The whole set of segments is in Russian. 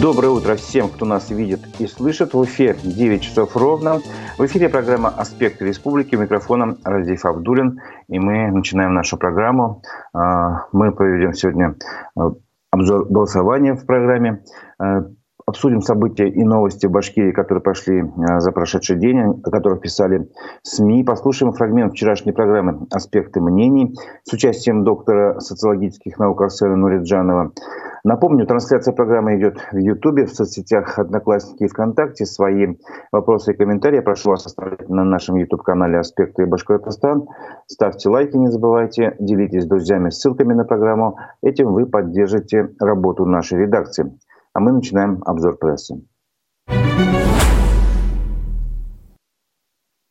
Доброе утро всем, кто нас видит и слышит. В эфире 9 часов ровно. В эфире программа «Аспекты республики». У микрофона Разиф Абдулин. И мы начинаем нашу программу. А, мы проведем сегодня а, обзор голосования в программе. Обсудим события и новости в Башкирии, которые прошли за прошедший день, о которых писали СМИ. Послушаем фрагмент вчерашней программы «Аспекты мнений» с участием доктора социологических наук Арсена Нуриджанова. Напомню, трансляция программы идет в Ютубе, в соцсетях Одноклассники и ВКонтакте. Свои вопросы и комментарии прошу вас оставлять на нашем YouTube-канале «Аспекты Башкортостан». Ставьте лайки, не забывайте, делитесь с друзьями ссылками на программу. Этим вы поддержите работу нашей редакции. А мы начинаем обзор прессы.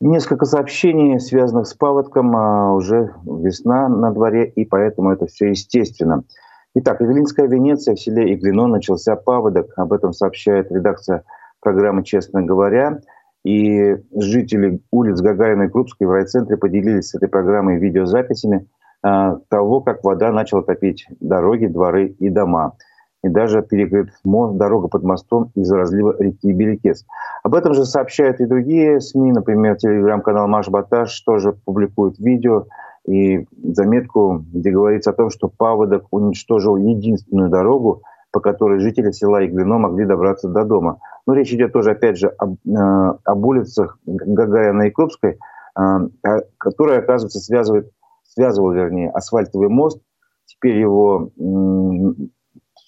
Несколько сообщений, связанных с паводком. А уже весна на дворе, и поэтому это все естественно – Итак, Эвелинская Венеция в селе Иглино начался паводок. Об этом сообщает редакция программы «Честно говоря». И жители улиц Гагарина и Крупской в райцентре поделились с этой программой видеозаписями э, того, как вода начала топить дороги, дворы и дома. И даже перекрыт мост, дорога под мостом из-за разлива реки Беликес. Об этом же сообщают и другие СМИ, например, телеграм-канал «Маш Баташ» тоже публикует видео – и заметку, где говорится о том, что паводок уничтожил единственную дорогу, по которой жители села Иглино могли добраться до дома. Но речь идет тоже, опять же, об, э, об улицах Гагарина и Крупской, э, а, которая, оказывается, связывает, связывал, вернее, асфальтовый мост. Теперь его, э,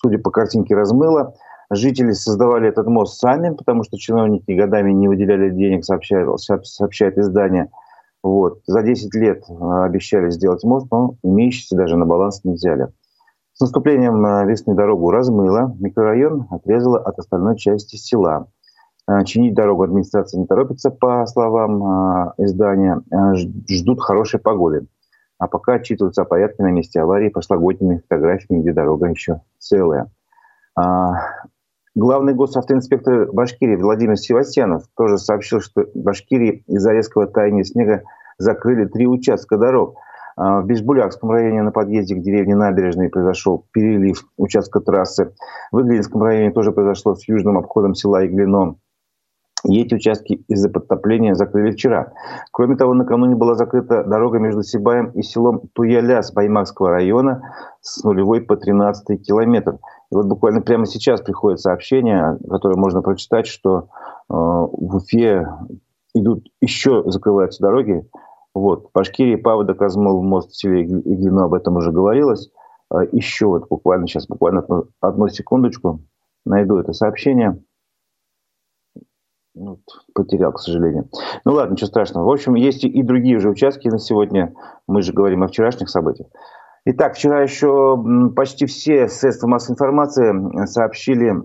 судя по картинке, размыло. Жители создавали этот мост сами, потому что чиновники годами не выделяли денег, сообщает, сообщает издание – вот. За 10 лет э, обещали сделать мост, но имеющийся даже на баланс не взяли. С наступлением э, весны дорогу размыло, микрорайон отрезало от остальной части села. Э, чинить дорогу администрация не торопится, по словам издания, ждут хорошей погоды. А пока отчитываются о порядке на месте аварии прошлогодними фотографиями, где дорога еще целая. А, главный госавтоинспектор Башкирии Владимир Севастьянов тоже сообщил, что Башкирии из-за резкого таяния снега закрыли три участка дорог. А, в Бишбулякском районе на подъезде к деревне Набережной произошел перелив участка трассы. В Иглинском районе тоже произошло с южным обходом села Иглино. И эти участки из-за подтопления закрыли вчера. Кроме того, накануне была закрыта дорога между Сибаем и селом Туяляс Баймакского района с нулевой по 13 километр. И вот буквально прямо сейчас приходит сообщение, которое можно прочитать, что э, в Уфе идут еще закрываются дороги. Вот. В Башкирии Паводок размыл мост в селе Иглино, об этом уже говорилось. Э, еще вот буквально сейчас, буквально одну, одну секундочку, найду это сообщение. Вот, потерял, к сожалению. Ну ладно, ничего страшного. В общем, есть и другие уже участки на сегодня. Мы же говорим о вчерашних событиях. Итак, вчера еще почти все средства массовой информации сообщили э,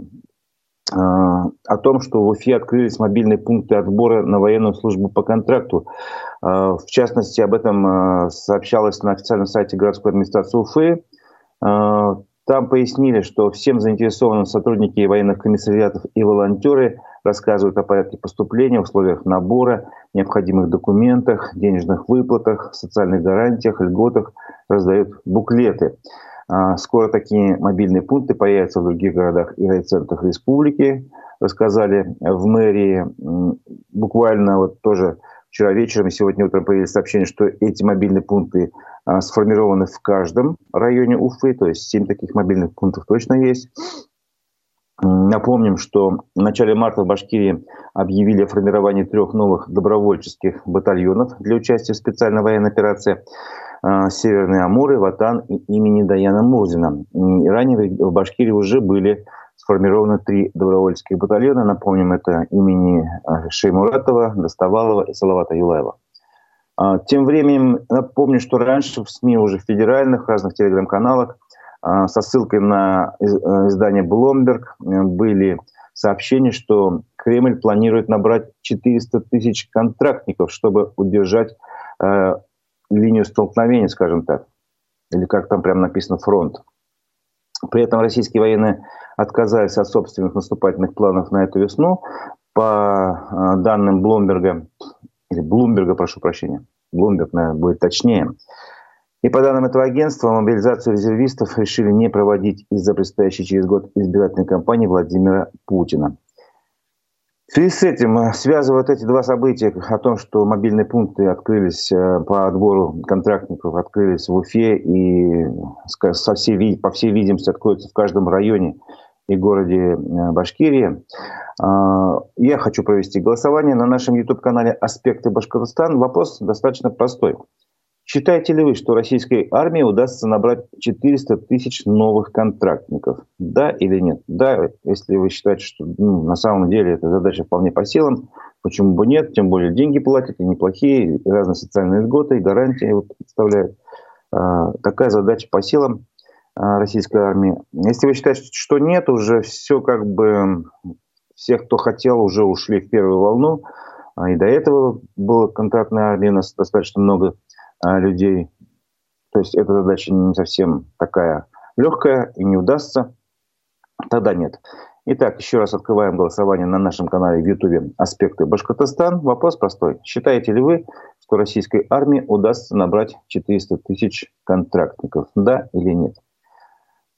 о том, что в Уфе открылись мобильные пункты отбора на военную службу по контракту. Э, в частности, об этом э, сообщалось на официальном сайте городской администрации Уфы. Там пояснили, что всем заинтересованным сотрудники военных комиссариатов и волонтеры рассказывают о порядке поступления, условиях набора, необходимых документах, денежных выплатах, социальных гарантиях, льготах, раздают буклеты. А, скоро такие мобильные пункты появятся в других городах и райцентрах республики, рассказали в мэрии. Буквально вот тоже вчера вечером и сегодня утром появились сообщения, что эти мобильные пункты а, сформированы в каждом районе Уфы, то есть 7 таких мобильных пунктов точно есть. Напомним, что в начале марта в Башкирии объявили о формировании трех новых добровольческих батальонов для участия в специальной военной операции а, Северные Амуры, Ватан и имени Даяна Мурзина. И ранее в Башкирии уже были сформированы три добровольческих батальона. Напомним, это имени а, Шеймуратова, Доставалова и Салавата Юлаева. А, тем временем напомню, что раньше в СМИ уже федеральных, разных телеграм-каналах а, со ссылкой на издание Bloomberg э, были сообщения, что Кремль планирует набрать 400 тысяч контрактников, чтобы удержать э, линию столкновения, скажем так, или как там прямо написано фронт. При этом российские военные отказались от собственных наступательных планов на эту весну. По э, данным Блумберга, или Блумберга, прошу прощения, Блумберг, наверное, будет точнее, И по данным этого агентства, мобилизацию резервистов решили не проводить из-за предстоящей через год избирательной кампании Владимира Путина. В связи с этим, э, связывают эти два события о том, что мобильные пункты открылись э, по отбору контрактников, открылись в Уфе и со всей, по всей видимости откроются в каждом районе и городе э, Башкирии. Я хочу провести голосование на нашем YouTube-канале «Аспекты Башкортостан». Вопрос достаточно простой. Считаете ли вы, что российской армии удастся набрать 400 тысяч новых контрактников? Да или нет? Да, если вы считаете, что ну, на самом деле эта задача вполне по силам, почему бы нет? Тем более деньги платят, и неплохие, и разные социальные льготы, и гарантии представляют. А, такая задача по силам а, российской армии. Если вы считаете, что нет, уже все как бы, всех, кто хотел, уже ушли в первую волну. А, и до этого была контрактная армия, у нас достаточно много а, людей. То есть эта задача не совсем такая легкая и не удастся, тогда нет. Итак, еще раз открываем голосование на нашем канале в Ютубе «Аспекты Башкортостан». Вопрос простой. Считаете ли вы, что российской армии удастся набрать 400 тысяч контрактников? Да или нет?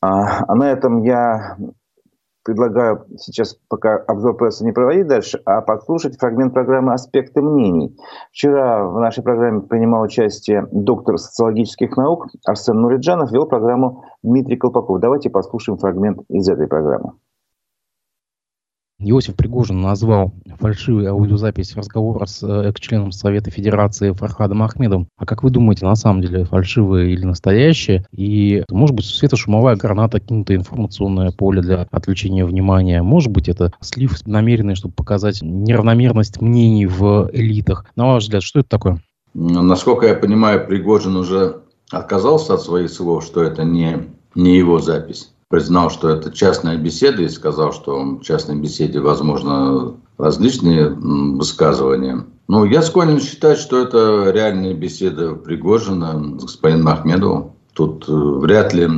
А, а на этом я предлагаю сейчас пока обзор прессы не проводить дальше, а послушать фрагмент программы «Аспекты мнений». Вчера в нашей программе принимал участие доктор социологических наук Арсен Нуриджанов, вел программу Дмитрий Колпаков. Давайте послушаем фрагмент из этой программы. Иосиф Пригожин назвал фальшивую аудиозапись разговора с э, экс-членом Совета Федерации Фархадом Ахмедом. А как вы думаете, на самом деле фальшивая или настоящая? И, может быть, светошумовая граната, кинутое информационное поле для отвлечения внимания. Может быть, это слив намеренный, чтобы показать неравномерность мнений в элитах. На ваш взгляд, что это такое? Насколько я понимаю, Пригожин уже отказался от своих слов, что это не, не его запись признал, что это частная беседа и сказал, что в частной беседе возможно различные высказывания. Но я склонен считать, что это реальная беседа Пригожина с господином Ахмедовым. Тут э, вряд ли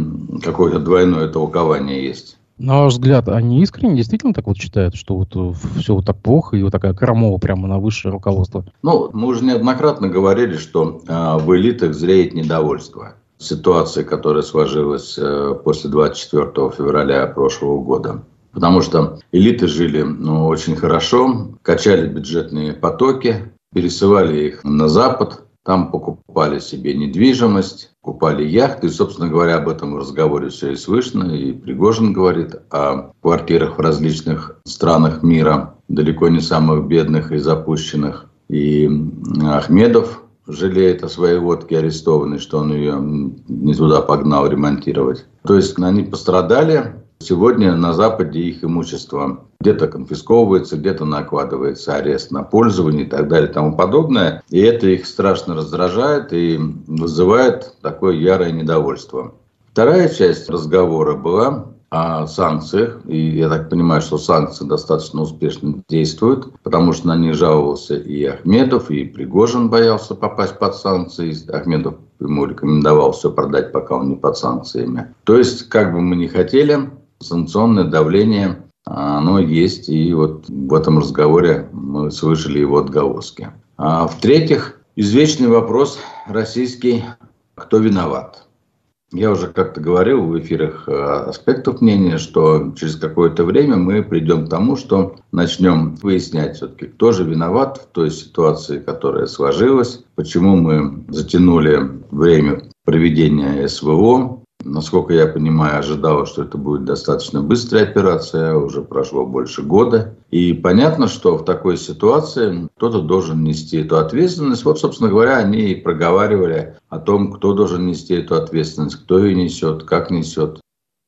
какое-то двойное толкование есть. На ваш взгляд, они искренне действительно так вот считают, что вот э, все вот так плохо и вот такая крамова прямо на высшее руководство? Ну, мы уже неоднократно говорили, что э, в элитах зреет недовольство ситуации, которая сложилась э, после 24 февраля прошлого года. Потому что элиты жили ну, очень хорошо, качали бюджетные потоки, пересылали их на Запад, там покупали себе недвижимость, покупали яхты. И, собственно говоря, об этом в разговоре все и слышно. И Пригожин говорит о квартирах в различных странах мира, далеко не самых бедных и запущенных. И Ахмедов жалеет о своей водке арестованной, что он ее не туда погнал ремонтировать. То есть они пострадали. Сегодня на Западе их имущество где-то конфисковывается, где-то накладывается арест на пользование и так далее и тому подобное. И это их страшно раздражает и вызывает такое ярое недовольство. Вторая часть разговора была о санкциях. И я так понимаю, что санкции достаточно успешно действуют, потому что на них жаловался и Ахмедов, и Пригожин боялся попасть под санкции. Ахмедов ему рекомендовал все продать, пока он не под санкциями. То есть, как бы мы ни хотели, санкционное давление оно есть, и вот в этом разговоре мы слышали его отголоски. А в-третьих, извечный вопрос российский, кто виноват? Я уже как-то говорил в эфирах э, аспектов мнения, что через какое-то время мы придем к тому, что начнем выяснять все-таки, кто же виноват в той ситуации, которая сложилась, почему мы затянули время проведения СВО, Насколько я понимаю, ожидала, что это будет достаточно быстрая операция, уже прошло больше года. И понятно, что в такой ситуации кто-то должен нести эту ответственность. Вот, собственно говоря, они и проговаривали о том, кто должен нести эту ответственность, кто ее несет, как несет.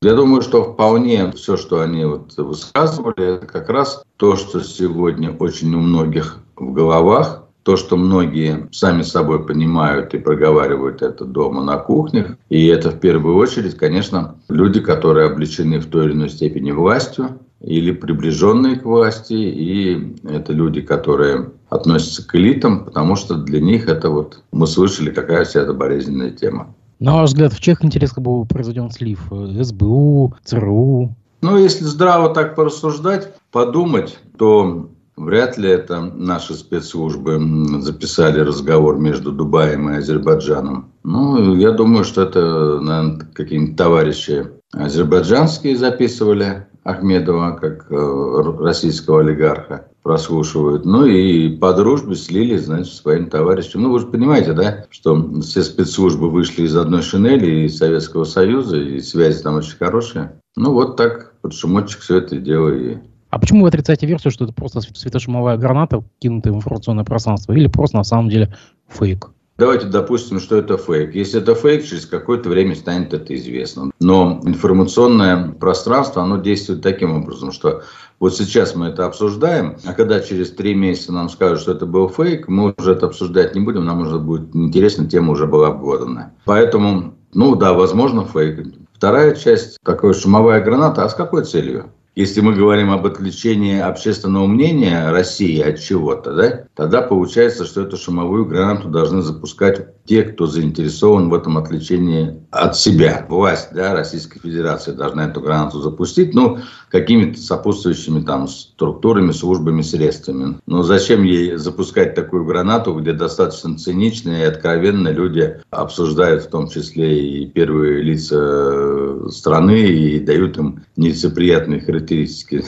Я думаю, что вполне все, что они вот высказывали, это как раз то, что сегодня очень у многих в головах, то, что многие сами собой понимают и проговаривают это дома на кухнях. И это в первую очередь, конечно, люди, которые обличены в той или иной степени властью или приближенные к власти. И это люди, которые относятся к элитам, потому что для них это вот, мы слышали, какая вся эта болезненная тема. На ваш взгляд, в чьих интересах был произведен слив? СБУ, ЦРУ? Ну, если здраво так порассуждать, подумать, то Вряд ли это наши спецслужбы записали разговор между Дубаем и Азербайджаном. Ну, я думаю, что это, наверное, какие-нибудь товарищи азербайджанские записывали Ахмедова, как э, российского олигарха, прослушивают. Ну и по дружбе слили, значит, своим товарищам. Ну, вы же понимаете, да, что все спецслужбы вышли из одной шинели, из Советского Союза, и связи там очень хорошие. Ну, вот так под шумочек все это дело и а почему вы отрицаете версию, что это просто светошумовая граната, кинутая в информационное пространство, или просто на самом деле фейк? Давайте допустим, что это фейк. Если это фейк, через какое-то время станет это известно. Но информационное пространство, оно действует таким образом, что вот сейчас мы это обсуждаем, а когда через три месяца нам скажут, что это был фейк, мы уже это обсуждать не будем, нам уже будет интересно, тема уже была обглодана. Поэтому, ну да, возможно фейк. Вторая часть, такая шумовая граната, а с какой целью? Если мы говорим об отвлечении общественного мнения России от чего-то, да, тогда получается, что эту шумовую гранату должны запускать те, кто заинтересован в этом отвлечении от себя. Власть да, Российской Федерации должна эту гранату запустить, ну, какими-то сопутствующими там структурами, службами, средствами. Но зачем ей запускать такую гранату, где достаточно циничные и откровенно люди обсуждают в том числе и первые лица страны и дают им нелицеприятные характеристики.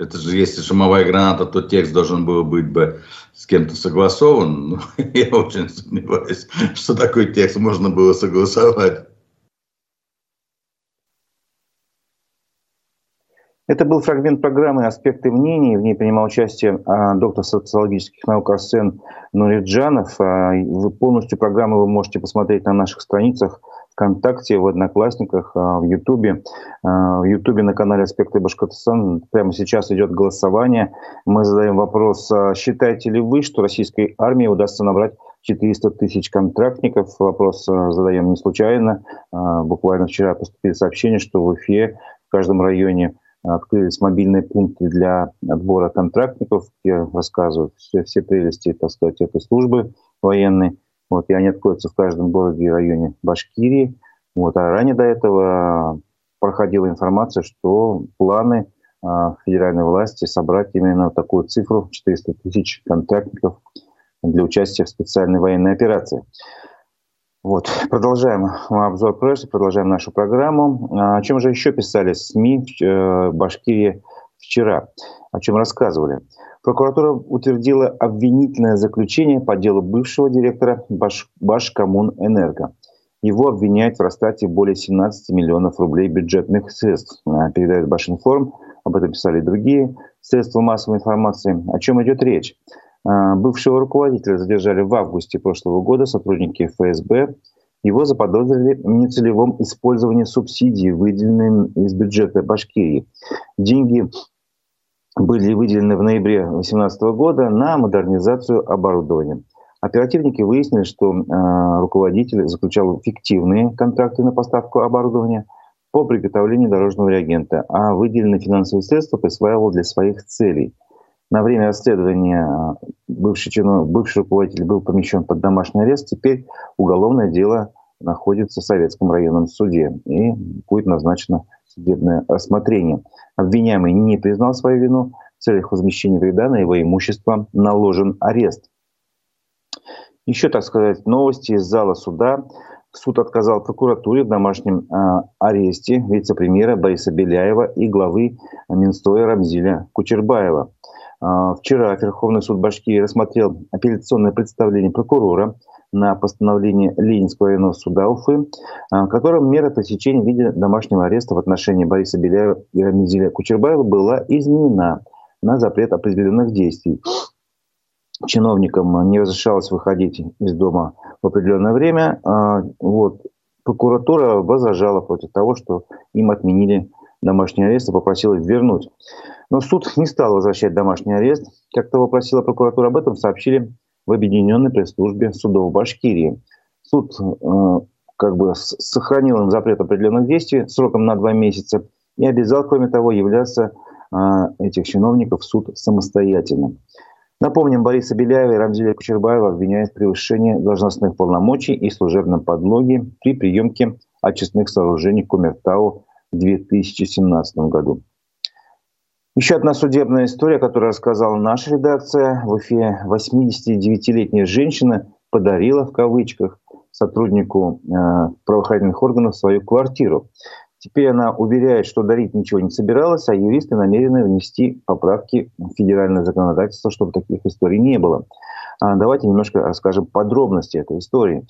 Это же, если шумовая граната, то текст должен был быть бы с кем-то согласован. Ну, я очень сомневаюсь, что такой текст можно было согласовать. Это был фрагмент программы «Аспекты мнений». В ней принимал участие а, доктор социологических наук Арсен Нуриджанов. А, полностью программу вы можете посмотреть на наших страницах ВКонтакте, в Одноклассниках, а, в Ютубе. В Ютубе на канале «Аспекты Башкортостана» прямо сейчас идет голосование. Мы задаем вопрос, считаете ли вы, что российской армии удастся набрать 400 тысяч контрактников. Вопрос задаем не случайно. Буквально вчера поступили сообщения, что в Уфе в каждом районе открылись мобильные пункты для отбора контрактников, где рассказывают все, все прелести, так сказать, этой службы военной. Вот, и они откроются в каждом городе и районе Башкирии. Вот, а ранее до этого проходила информация, что планы а, федеральной власти собрать именно такую цифру 400 тысяч контрактников для участия в специальной военной операции. Вот, продолжаем обзор прессы, продолжаем нашу программу. А, о чем же еще писали СМИ в э, Башкирии вчера? О чем рассказывали? Прокуратура утвердила обвинительное заключение по делу бывшего директора Баш, Башкоммунэнерго. Его обвиняют в растрате более 17 миллионов рублей бюджетных средств. А, передает Башинформ, об этом писали другие средства массовой информации. О чем идет речь? А, бывшего руководителя задержали в августе прошлого года сотрудники ФСБ. Его заподозрили в нецелевом использовании субсидий, выделенных из бюджета Башкирии. Деньги были выделены в ноябре 2018 года на модернизацию оборудования. Оперативники выяснили, что э, руководитель заключал фиктивные контракты на поставку оборудования по приготовлению дорожного реагента, а выделенные финансовые средства присваивал для своих целей – на время расследования а, бывший, чиновник, бывший руководитель был помещен под домашний арест. Теперь уголовное дело находится в Советском районном суде и будет назначено судебное рассмотрение. Обвиняемый не признал свою вину. В целях возмещения вреда на его имущество наложен арест. Еще, так сказать, новости из зала суда. Суд отказал прокуратуре в домашнем э, аресте вице-премьера Бориса Беляева и главы Минстроя Рамзиля Кучербаева. А, вчера Верховный суд Башкирии рассмотрел апелляционное представление прокурора на постановление Ленинского районного суда Уфы, а, которым мера пресечения в виде домашнего ареста в отношении Бориса Беляева и Рамизиля Кучербаева была изменена на запрет определенных действий. Чиновникам не разрешалось выходить из дома в определенное время. А, вот. Прокуратура возражала против того, что им отменили домашний арест и попросила вернуть. Но суд не стал возвращать домашний арест. Как того просила прокуратура, об этом сообщили в Объединенной пресс-службе судов Башкирии. Суд э, как бы сохранил им запрет определенных действий сроком на два месяца и обязал, кроме того, являться э, этих чиновников в суд самостоятельно. Напомним, Бориса Беляева и Рамзеля Кучербаева обвиняют в превышении должностных полномочий и служебном подлоге при приемке очистных сооружений Кумертау в 2017 году. Еще одна судебная история, которую рассказала наша редакция. В Уфе 89-летняя женщина подарила, в кавычках, сотруднику э, правоохранительных органов свою квартиру. Теперь она уверяет, что дарить ничего не собиралась, а юристы намерены внести поправки в федеральное законодательство, чтобы таких историй не было. А давайте немножко расскажем подробности этой истории.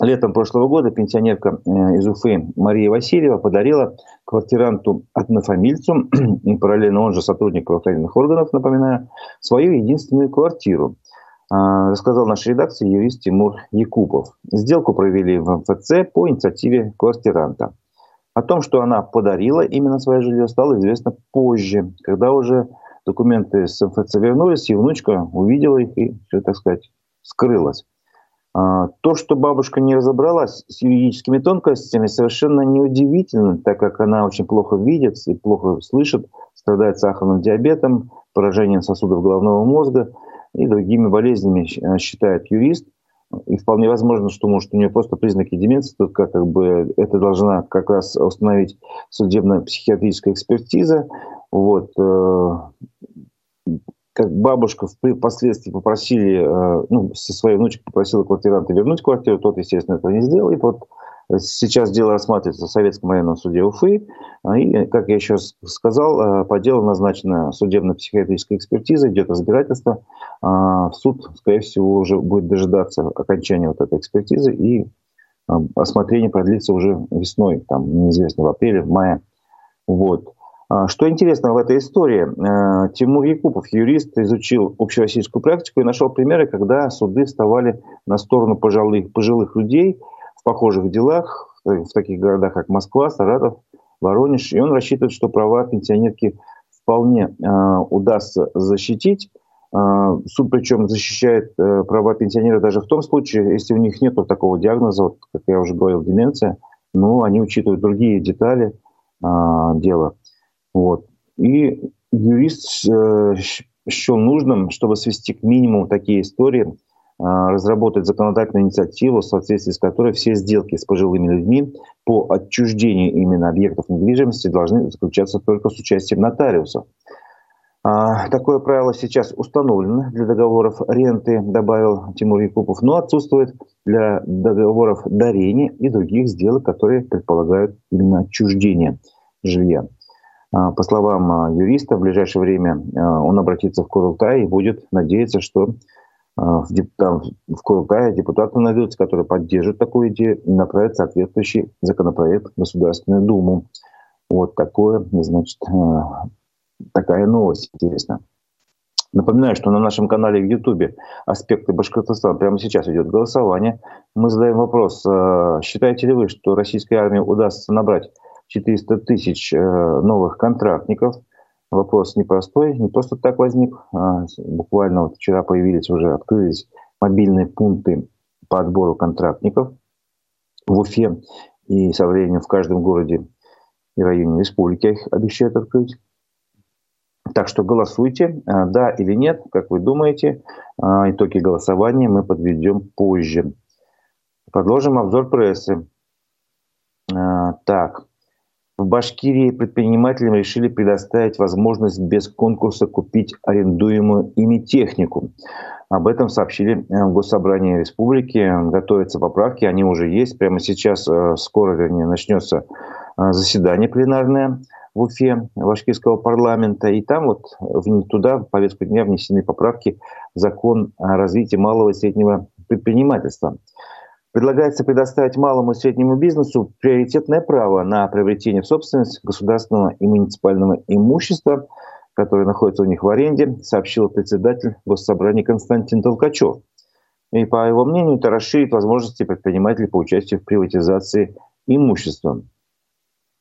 Летом прошлого года пенсионерка э, из Уфы Мария Васильева подарила квартиранту однофамильцу, параллельно он же сотрудник правоохранительных органов, напоминаю, свою единственную квартиру. А, рассказал нашей редакции юрист Тимур Якупов. Сделку провели в МФЦ по инициативе квартиранта. О том, что она подарила именно свое жилье, стало известно позже, когда уже документы с МФЦ вернулись, и внучка увидела их и так сказать, скрылась. А, то, что бабушка не разобралась с юридическими тонкостями, совершенно неудивительно, так как она очень плохо видит и плохо слышит, страдает сахарным диабетом, поражением сосудов головного мозга и другими болезнями, э, считает юрист. И вполне возможно, что может у нее просто признаки деменции, только как бы это должна как раз установить судебно-психиатрическая экспертиза. Вот. Как бабушка впоследствии попросили, э, ну, со своей внучкой попросила квартиранта вернуть квартиру, тот, естественно, этого не сделал. И вот сейчас дело рассматривается в Советском военном суде Уфы. И, как я еще сказал, э, по делу назначена судебно-психиатрическая экспертиза, идет разбирательство. А, суд, скорее всего, уже будет дожидаться окончания вот этой экспертизы, и э, осмотрение продлится уже весной, там, неизвестно, в апреле, в мае. Вот. А, что интересно в этой истории, э, Тимур Якупов, юрист, изучил общероссийскую практику и нашел примеры, когда суды вставали на сторону пожилых, пожилых людей в похожих делах, в таких городах, как Москва, Саратов, Воронеж. И он рассчитывает, что права пенсионерки вполне э, удастся защитить. Э, суд причем защищает права пенсионера даже в том случае, если у них нет такого диагноза, вот, как я уже говорил, деменция, но они учитывают другие детали дела. Вот. И юрист э, счел нужным, чтобы свести к минимуму такие истории, э, разработать законодательную инициативу, в соответствии с которой все сделки с пожилыми людьми по отчуждению именно объектов недвижимости должны заключаться только с участием нотариусов. А, такое правило сейчас установлено для договоров ренты, добавил Тимур Якупов, но отсутствует для договоров дарения и других сделок, которые предполагают именно отчуждение жилья. А, по словам а, юриста, в ближайшее время а, он обратится в Курултай и будет надеяться, что в, там, в Курултае депутаты найдутся, которые поддержат такую идею и направят соответствующий законопроект в Государственную Думу. Вот такое, значит, такая новость интересная. Напоминаю, что на нашем канале в Ютубе «Аспекты Башкортостана» прямо сейчас идет голосование. Мы задаем вопрос, считаете ли вы, что российской армии удастся набрать 400 тысяч э, новых контрактников. Вопрос непростой, не просто так возник. А буквально вот вчера появились уже, открылись мобильные пункты по отбору контрактников в Уфе. И со временем в каждом городе и районе республики их обещают открыть. Так что голосуйте, а, да или нет, как вы думаете. А, итоги голосования мы подведем позже. Продолжим обзор прессы. Так, в Башкирии предпринимателям решили предоставить возможность без конкурса купить арендуемую ими технику. Об этом сообщили э, в Госсобрании Республики. Готовятся поправки, они уже есть. Прямо сейчас, э, скоро, вернее, начнется э, заседание пленарное в Уфе Башкирского парламента. И там вот туда в повестку дня внесены поправки в закон о развитии малого и среднего предпринимательства. Предлагается предоставить малому и среднему бизнесу приоритетное право на приобретение в собственность государственного и муниципального имущества, которое находится у них в аренде, сообщил председатель Госсобрания Константин Толкачев. И по его мнению, это расширит возможности предпринимателей по участию в приватизации имущества.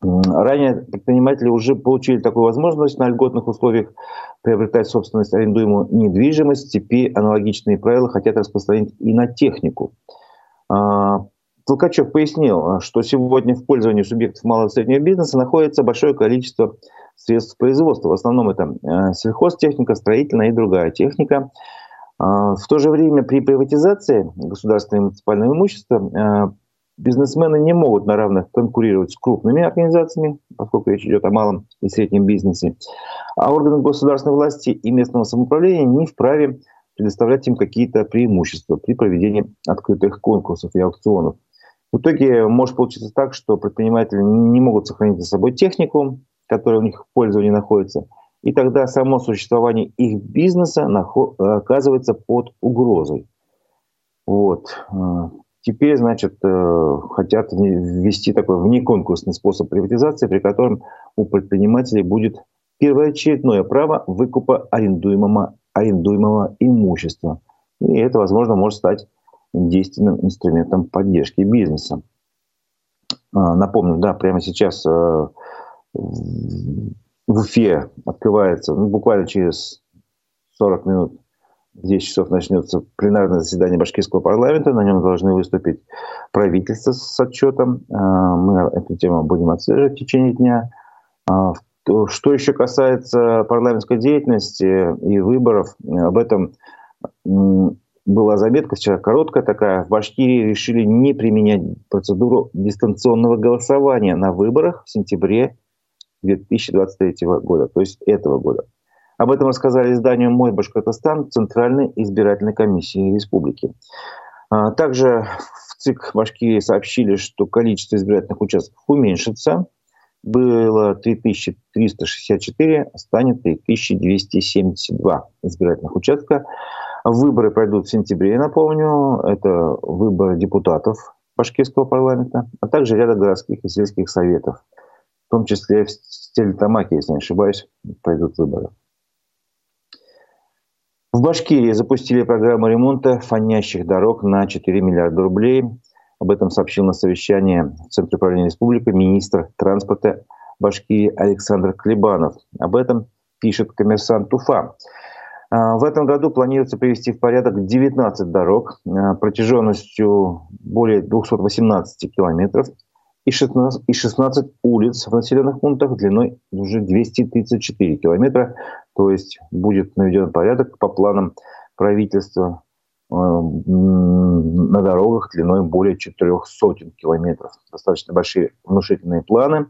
Ранее предприниматели уже получили такую возможность на льготных условиях приобретать собственность арендуемую недвижимость. Теперь аналогичные правила хотят распространить и на технику. А, Толкачев пояснил, что сегодня в пользовании субъектов малого и среднего бизнеса находится большое количество средств производства. В основном это э, сельхозтехника, строительная и другая техника. А, в то же время при приватизации государственного и муниципального имущества бизнесмены не могут на равных конкурировать с крупными организациями, поскольку речь идет о малом и среднем бизнесе, а органы государственной власти и местного самоуправления не вправе предоставлять им какие-то преимущества при проведении открытых конкурсов и аукционов. В итоге может получиться так, что предприниматели не могут сохранить за собой технику, которая у них в пользовании находится, и тогда само существование их бизнеса оказывается под угрозой. Вот. Теперь, значит, э, хотят ввести такой внеконкурсный способ приватизации, при котором у предпринимателей будет первоочередное право выкупа арендуемого, арендуемого имущества. И это, возможно, может стать действенным инструментом поддержки бизнеса. А, напомню, да, прямо сейчас э, в Уфе открывается, ну, буквально через 40 минут, 10 часов начнется пленарное заседание башкирского парламента. На нем должны выступить правительство с отчетом. А, мы эту тему будем отслеживать в течение дня. А, что еще касается парламентской деятельности и выборов, об этом была заметка вчера короткая такая. В Башкирии решили не применять процедуру дистанционного голосования на выборах в сентябре 2023 года, то есть этого года. Об этом рассказали изданию «Мой Башкортостан» Центральной избирательной комиссии республики. А, также в ЦИК Башкирии сообщили, что количество избирательных участков уменьшится. Было 3364, станет 3272 избирательных участка. Выборы пройдут в сентябре, напомню. Это выборы депутатов башкирского парламента, а также ряда городских и сельских советов. В том числе в Стерлитамаке, если не ошибаюсь, пройдут выборы. В Башкирии запустили программу ремонта фонящих дорог на 4 миллиарда рублей. Об этом сообщил на совещании в Центре управления республики министр транспорта Башкирии Александр Клебанов. Об этом пишет коммерсант Уфа. А, в этом году планируется привести в порядок 19 дорог а, протяженностью более 218 километров и 16, и 16 улиц в населенных пунктах длиной уже 234 километра. То есть будет наведен порядок по планам правительства на дорогах длиной более 400 километров. Достаточно большие внушительные планы.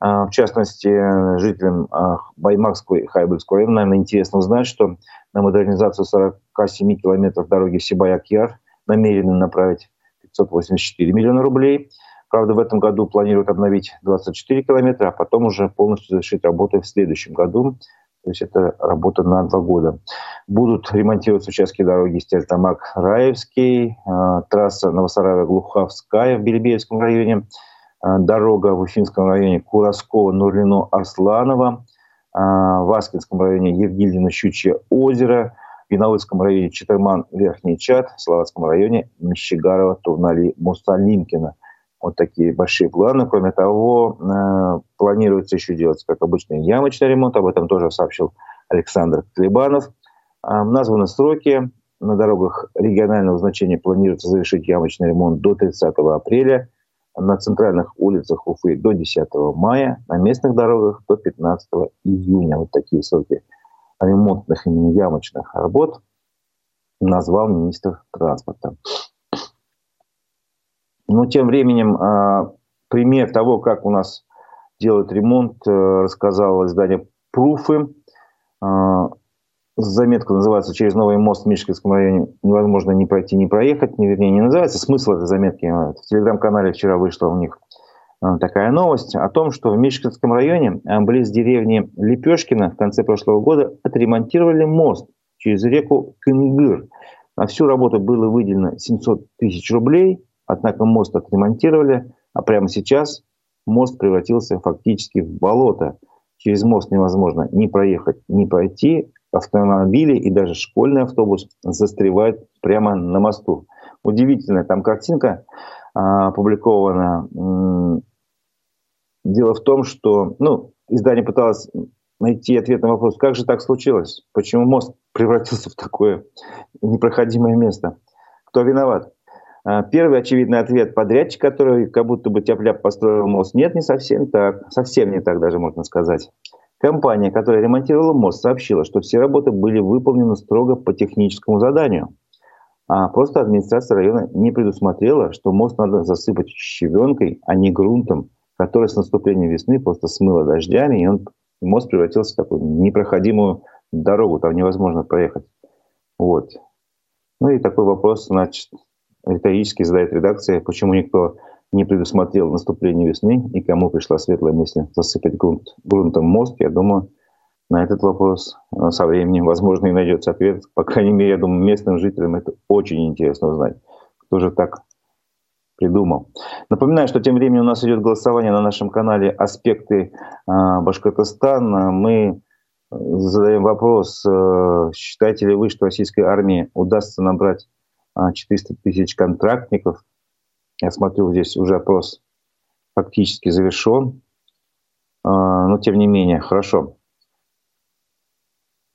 А, в частности, жителям а, Баймакского и Хайбельского района, наверное, интересно узнать, что на модернизацию 47 километров дороги Сибаяк-Яр намерены направить 584 миллиона рублей – Правда, в этом году планируют обновить 24 километра, а потом уже полностью завершить работу в следующем году. То есть это работа на два года. Будут ремонтироваться участки дороги Стерлитамак-Раевский, э, трасса Новосараево-Глуховская в Белебеевском районе, э, дорога в Уфимском районе Курасково-Нурлино-Арсланово, э, в Аскинском районе Евгильдино-Щучье озеро, в Виноводском районе Читерман-Верхний Чат, в Словацком районе Мещегарова-Турнали-Мусалимкина – вот такие большие планы. Кроме того, э, планируется еще делать, как обычно, ямочный ремонт. Об этом тоже сообщил Александр Клебанов. Э, названы сроки. На дорогах регионального значения планируется завершить ямочный ремонт до 30 апреля. На центральных улицах Уфы до 10 мая. На местных дорогах до 15 июня. Вот такие сроки ремонтных именно ямочных работ назвал министр транспорта. Но тем временем а, пример того, как у нас делают ремонт, э, рассказал издание «Пруфы». А, заметка называется «Через новый мост в Мишкинском районе невозможно ни пройти, ни проехать». Не, вернее, не называется. Смысл этой заметки. В телеграм-канале вчера вышла у них а, такая новость о том, что в Мишкинском районе, близ деревни Лепешкина, в конце прошлого года отремонтировали мост через реку Кынгыр. На всю работу было выделено 700 тысяч рублей – Однако мост отремонтировали, а прямо сейчас мост превратился фактически в болото. Через мост невозможно ни проехать, ни пройти. Автомобили и даже школьный автобус застревают прямо на мосту. Удивительная там картинка а, опубликована. Дело в том, что ну, издание пыталось найти ответ на вопрос, как же так случилось? Почему мост превратился в такое непроходимое место? Кто виноват? А, первый очевидный ответ подрядчик, который как будто бы тяп построил мост. Нет, не совсем так. Совсем не так даже можно сказать. Компания, которая ремонтировала мост, сообщила, что все работы были выполнены строго по техническому заданию. А просто администрация района не предусмотрела, что мост надо засыпать щебенкой, а не грунтом, который с наступлением весны просто смыло дождями, и он, мост превратился в такую непроходимую дорогу, там невозможно проехать. Вот. Ну и такой вопрос, значит, риторически задает редакция, почему никто не предусмотрел наступление весны и кому пришла светлая мысль засыпать грунт, грунтом мост, я думаю, на этот вопрос э, со временем, возможно, и найдется ответ. По крайней мере, я думаю, местным жителям это очень интересно узнать, кто же так придумал. Напоминаю, что тем временем у нас идет голосование на нашем канале «Аспекты э, Башкортостана». Мы задаем вопрос, э, считаете ли вы, что российской армии удастся набрать 400 тысяч контрактников? Я смотрю, здесь уже опрос фактически завершен. Но тем не менее, хорошо.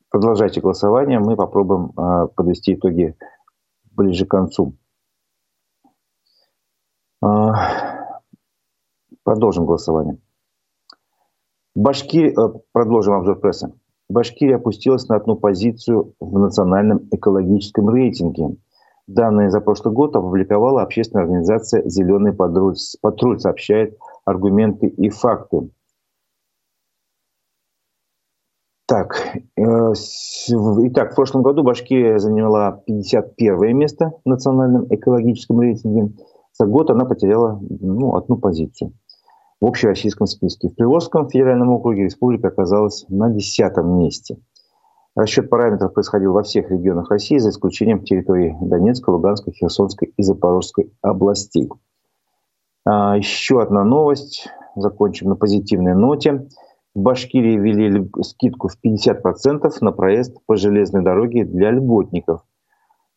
Продолжайте голосование, мы попробуем а, подвести итоги ближе к концу. А, продолжим голосование. Башкирия, э, продолжим обзор прессы. Башкирия опустилась на одну позицию в национальном экологическом рейтинге. Данные за прошлый год опубликовала общественная организация «Зеленый патруль», патруль сообщает аргументы и факты. Так, э, итак, в прошлом году Башкирия заняла 51 место в национальном экологическом рейтинге. За год она потеряла ну, одну позицию в общероссийском списке. В Приволжском федеральном округе республика оказалась на 10 месте. Расчет параметров происходил во всех регионах России, за исключением территории Донецкой, Луганской, Херсонской и Запорожской областей. А, еще одна новость. Закончим на позитивной ноте. В Башкирии ввели скидку в 50% на проезд по железной дороге для льготников.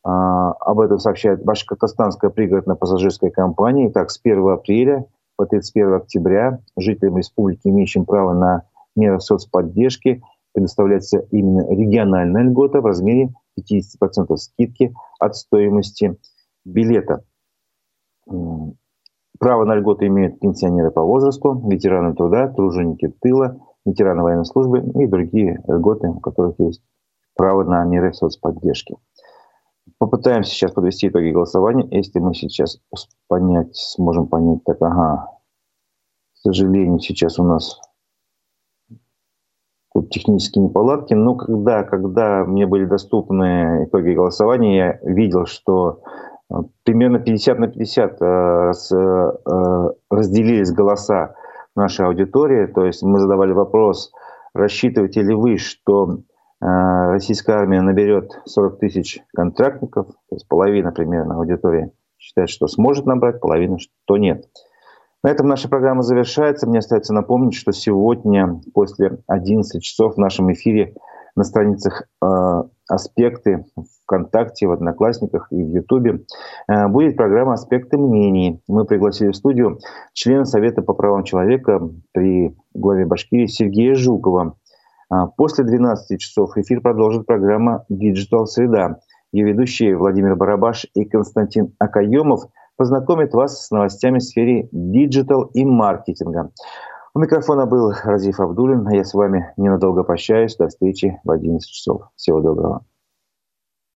А, об этом сообщает Башкортостанская пригородная пассажирская компания. Итак, с 1 апреля по 31 октября жителям республики, имеющим право на меры соцподдержки, предоставляется именно региональная льгота в размере 50% скидки от стоимости билета. Право на льготу имеют пенсионеры по возрасту, ветераны труда, труженики тыла, ветераны военной службы и другие льготы, у которых есть право на меры соцподдержки. Попытаемся сейчас подвести итоги голосования. Если мы сейчас понять, сможем понять, так, ага, к сожалению, сейчас у нас технические неполадки, но когда, когда мне были доступны итоги голосования, я видел, что примерно 50 на 50 э, э, разделились голоса нашей аудитории. То есть мы задавали вопрос, рассчитываете ли вы, что э, российская армия наберет 40 тысяч контрактников, то есть половина примерно аудитории считает, что сможет набрать, половина, что нет. На этом наша программа завершается. Мне остается напомнить, что сегодня после 11 часов в нашем эфире на страницах э, «Аспекты» ВКонтакте, в Одноклассниках и в Ютубе э, будет программа «Аспекты мнений». Мы пригласили в студию члена Совета по правам человека при главе Башкирии Сергея Жукова. Э, после 12 часов эфир продолжит программа «Digital Среда». Ее ведущие Владимир Барабаш и Константин Акаемов познакомят вас с новостями в сфере digital и маркетинга. У микрофона был Разиф Абдулин. Я с вами ненадолго прощаюсь. До встречи в 11 часов. Всего доброго.